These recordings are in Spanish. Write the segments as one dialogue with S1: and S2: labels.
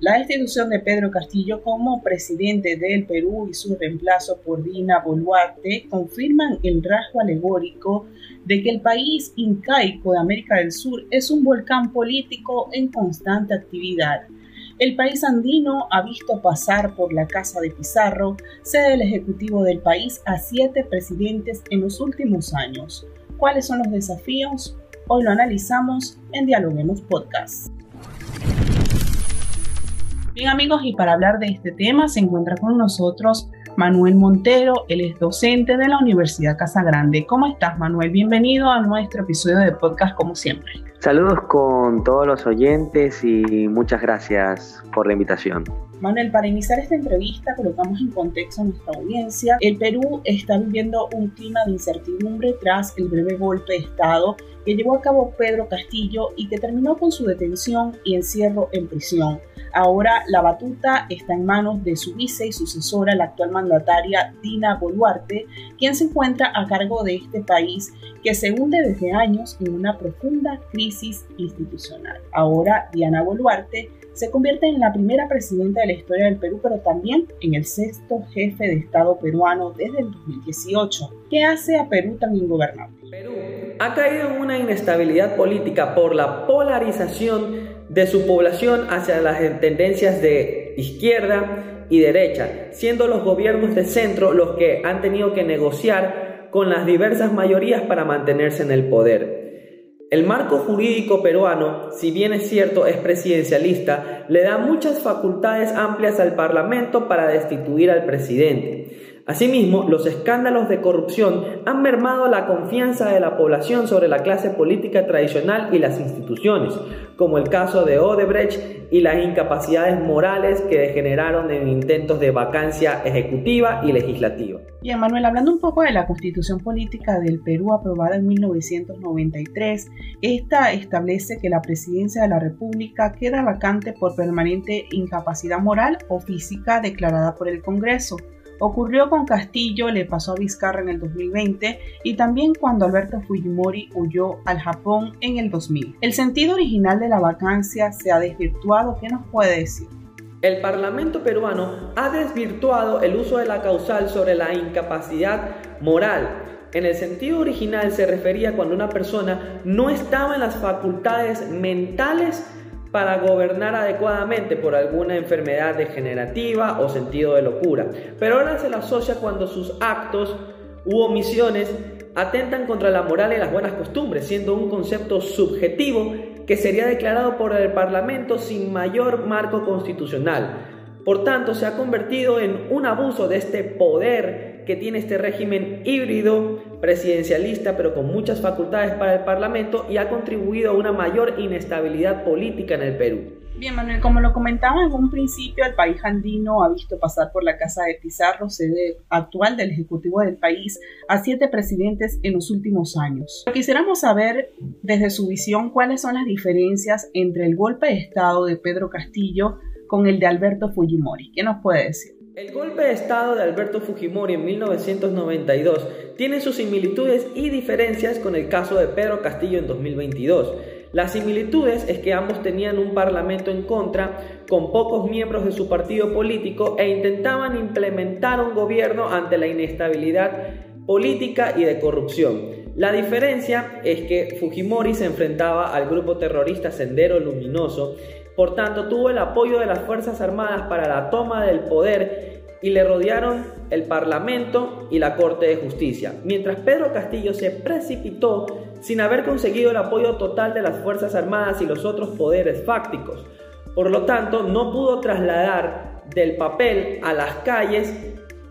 S1: La destitución de Pedro Castillo como presidente del Perú y su reemplazo por Dina Boluarte confirman el rasgo alegórico de que el país incaico de América del Sur es un volcán político en constante actividad. El país andino ha visto pasar por la Casa de Pizarro, sede del Ejecutivo del país, a siete presidentes en los últimos años. ¿Cuáles son los desafíos? Hoy lo analizamos en Dialoguemos Podcast. Bien amigos, y para hablar de este tema se encuentra con nosotros Manuel Montero, él es docente de la Universidad Casa Grande. ¿Cómo estás Manuel? Bienvenido a nuestro episodio de podcast como siempre.
S2: Saludos con todos los oyentes y muchas gracias por la invitación.
S1: Manuel, para iniciar esta entrevista colocamos en contexto a nuestra audiencia. El Perú está viviendo un clima de incertidumbre tras el breve golpe de Estado que llevó a cabo Pedro Castillo y que terminó con su detención y encierro en prisión. Ahora la batuta está en manos de su vice y sucesora, la actual mandataria Dina Boluarte, quien se encuentra a cargo de este país que se hunde desde años en una profunda crisis institucional. Ahora Diana Boluarte se convierte en la primera presidenta de la historia del Perú, pero también en el sexto jefe de Estado peruano desde el 2018. ¿Qué hace a Perú tan ingobernable?
S3: Perú ha caído en una inestabilidad política por la polarización de su población hacia las tendencias de izquierda y derecha, siendo los gobiernos de centro los que han tenido que negociar con las diversas mayorías para mantenerse en el poder. El marco jurídico peruano, si bien es cierto es presidencialista, le da muchas facultades amplias al Parlamento para destituir al presidente. Asimismo, los escándalos de corrupción han mermado la confianza de la población sobre la clase política tradicional y las instituciones, como el caso de Odebrecht y las incapacidades morales que degeneraron en intentos de vacancia ejecutiva y legislativa.
S1: Bien, Manuel, hablando un poco de la constitución política del Perú aprobada en 1993, esta establece que la presidencia de la República queda vacante por permanente incapacidad moral o física declarada por el Congreso. Ocurrió con Castillo, le pasó a Vizcarra en el 2020 y también cuando Alberto Fujimori huyó al Japón en el 2000. El sentido original de la vacancia se ha desvirtuado. ¿Qué nos puede decir?
S3: El Parlamento peruano ha desvirtuado el uso de la causal sobre la incapacidad moral. En el sentido original se refería cuando una persona no estaba en las facultades mentales para gobernar adecuadamente por alguna enfermedad degenerativa o sentido de locura. Pero ahora se la asocia cuando sus actos u omisiones atentan contra la moral y las buenas costumbres, siendo un concepto subjetivo que sería declarado por el Parlamento sin mayor marco constitucional. Por tanto, se ha convertido en un abuso de este poder que tiene este régimen híbrido presidencialista, pero con muchas facultades para el Parlamento y ha contribuido a una mayor inestabilidad política en el Perú.
S1: Bien, Manuel, como lo comentaba en un principio, el país andino ha visto pasar por la Casa de Pizarro, sede actual del Ejecutivo del país, a siete presidentes en los últimos años. Quisiéramos saber, desde su visión, cuáles son las diferencias entre el golpe de Estado de Pedro Castillo con el de Alberto Fujimori. ¿Qué nos puede decir?
S3: El golpe de Estado de Alberto Fujimori en 1992 tiene sus similitudes y diferencias con el caso de Pedro Castillo en 2022. Las similitudes es que ambos tenían un parlamento en contra, con pocos miembros de su partido político e intentaban implementar un gobierno ante la inestabilidad política y de corrupción. La diferencia es que Fujimori se enfrentaba al grupo terrorista Sendero Luminoso por tanto, tuvo el apoyo de las Fuerzas Armadas para la toma del poder y le rodearon el Parlamento y la Corte de Justicia, mientras Pedro Castillo se precipitó sin haber conseguido el apoyo total de las Fuerzas Armadas y los otros poderes fácticos. Por lo tanto, no pudo trasladar del papel a las calles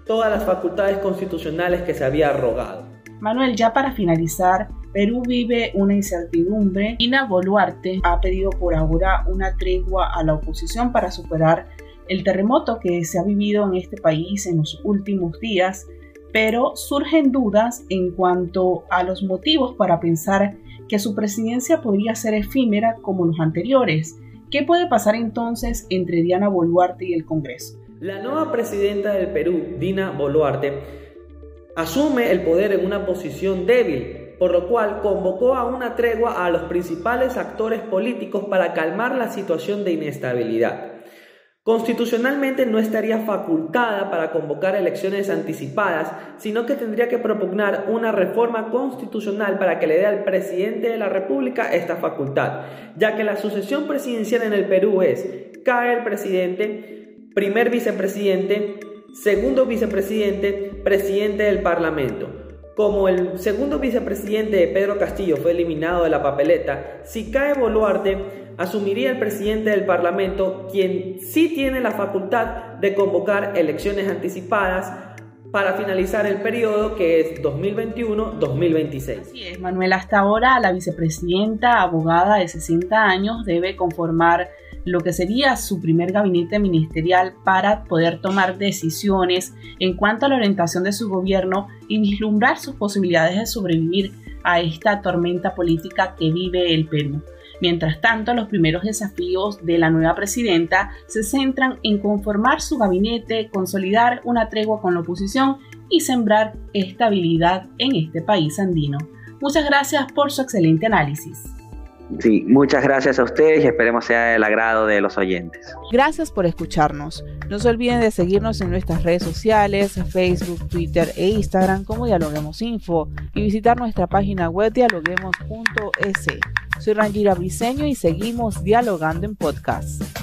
S3: todas las facultades constitucionales que se había arrogado.
S1: Manuel, ya para finalizar, Perú vive una incertidumbre. Ina Boluarte ha pedido por ahora una tregua a la oposición para superar el terremoto que se ha vivido en este país en los últimos días, pero surgen dudas en cuanto a los motivos para pensar que su presidencia podría ser efímera como los anteriores. ¿Qué puede pasar entonces entre Diana Boluarte y el Congreso?
S3: La nueva presidenta del Perú, Dina Boluarte, asume el poder en una posición débil, por lo cual convocó a una tregua a los principales actores políticos para calmar la situación de inestabilidad. Constitucionalmente no estaría facultada para convocar elecciones anticipadas, sino que tendría que propugnar una reforma constitucional para que le dé al presidente de la República esta facultad, ya que la sucesión presidencial en el Perú es cae el presidente, primer vicepresidente, segundo vicepresidente, presidente del Parlamento. Como el segundo vicepresidente de Pedro Castillo fue eliminado de la papeleta, si cae Boluarte, asumiría el presidente del Parlamento, quien sí tiene la facultad de convocar elecciones anticipadas para finalizar el periodo que es 2021-2026.
S1: Así es, Manuel. Hasta ahora la vicepresidenta, abogada de 60 años, debe conformar lo que sería su primer gabinete ministerial para poder tomar decisiones en cuanto a la orientación de su gobierno y vislumbrar sus posibilidades de sobrevivir a esta tormenta política que vive el Perú. Mientras tanto, los primeros desafíos de la nueva presidenta se centran en conformar su gabinete, consolidar una tregua con la oposición y sembrar estabilidad en este país andino. Muchas gracias por su excelente análisis.
S2: Sí, muchas gracias a ustedes y esperemos sea del agrado de los oyentes.
S4: Gracias por escucharnos. No se olviden de seguirnos en nuestras redes sociales, Facebook, Twitter e Instagram como Dialoguemos Info y visitar nuestra página web dialoguemos.es. Soy Rangira Briseño y seguimos dialogando en podcast.